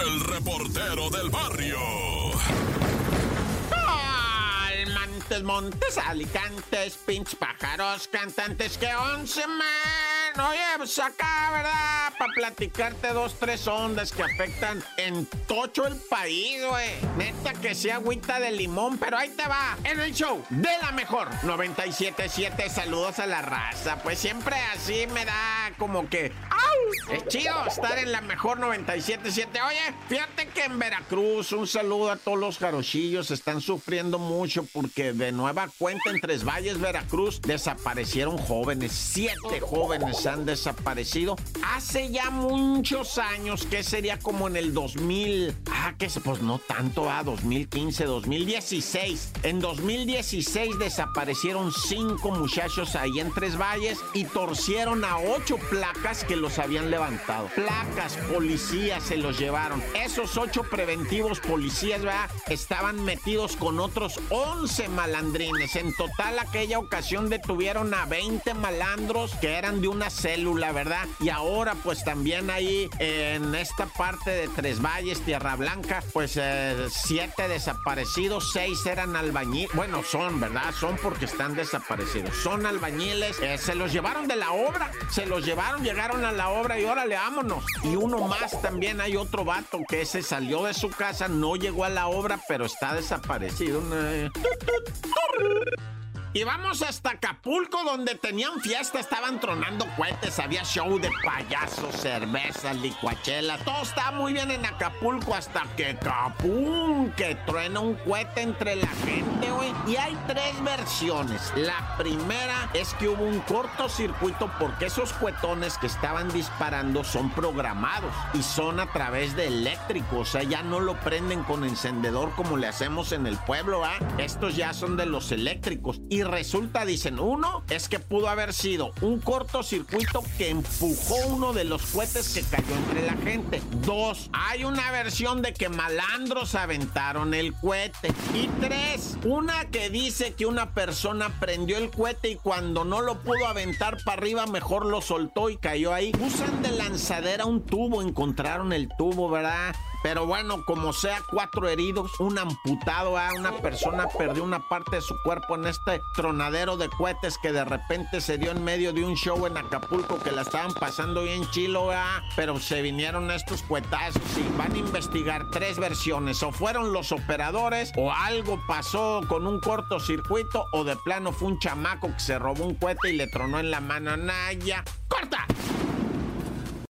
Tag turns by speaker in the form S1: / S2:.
S1: el reportero del barrio.
S2: Montes, montes, alicantes, pinch pájaros, cantantes que once man. Oye, pues acá, ¿verdad? Para platicarte dos, tres ondas que afectan en tocho el país, güey. Neta que sea agüita de limón, pero ahí te va. En el show de la mejor 977, saludos a la raza. Pues siempre así me da como que. Es chido estar en la mejor 977. Oye, fíjate que en Veracruz, un saludo a todos los jarochillos. Están sufriendo mucho porque de nueva cuenta en Tres Valles, Veracruz, desaparecieron jóvenes. Siete jóvenes han desaparecido hace ya muchos años, que sería como en el 2000. Ah, que pues no tanto, ah, 2015, 2016. En 2016 desaparecieron cinco muchachos ahí en Tres Valles y torcieron a ocho placas que los habían levantado. Placas, policías se los llevaron. Esos ocho preventivos policías, ¿verdad? Estaban metidos con otros 11 malandrines. En total, aquella ocasión detuvieron a 20 malandros que eran de una célula, ¿verdad? Y ahora, pues también ahí en esta parte de Tres Valles, Tierra Blanca, pues eh, siete desaparecidos, seis eran albañiles. Bueno, son, ¿verdad? Son porque están desaparecidos. Son albañiles. Eh, se los llevaron de la obra. Se los llevaron, llegaron a la obra y órale, vámonos. Y uno más también hay otro vato que ese salió de su casa, no llegó a la obra, pero está desaparecido. Y vamos hasta Acapulco, donde tenían fiesta, estaban tronando cohetes, había show de payasos, cerveza, licuachela, todo estaba muy bien en Acapulco hasta que capum, que truena un cohete entre la gente, güey. Y hay tres versiones. La primera es que hubo un cortocircuito porque esos cuetones que estaban disparando son programados y son a través de eléctrico, o sea, ya no lo prenden con encendedor como le hacemos en el pueblo, ¿ah? Estos ya son de los eléctricos. Resulta, dicen, uno es que pudo haber sido un cortocircuito que empujó uno de los cohetes que cayó entre la gente. Dos, hay una versión de que malandros aventaron el cohete. Y tres, una que dice que una persona prendió el cohete y cuando no lo pudo aventar para arriba, mejor lo soltó y cayó ahí. Usan de lanzadera un tubo, encontraron el tubo, ¿verdad? Pero bueno, como sea, cuatro heridos, un amputado, ¿ah? una persona perdió una parte de su cuerpo en este tronadero de cohetes que de repente se dio en medio de un show en Acapulco que la estaban pasando bien chilo, pero se vinieron estos cuetazos y van a investigar tres versiones. O fueron los operadores, o algo pasó con un cortocircuito, o de plano fue un chamaco que se robó un cohete y le tronó en la mano a Naya.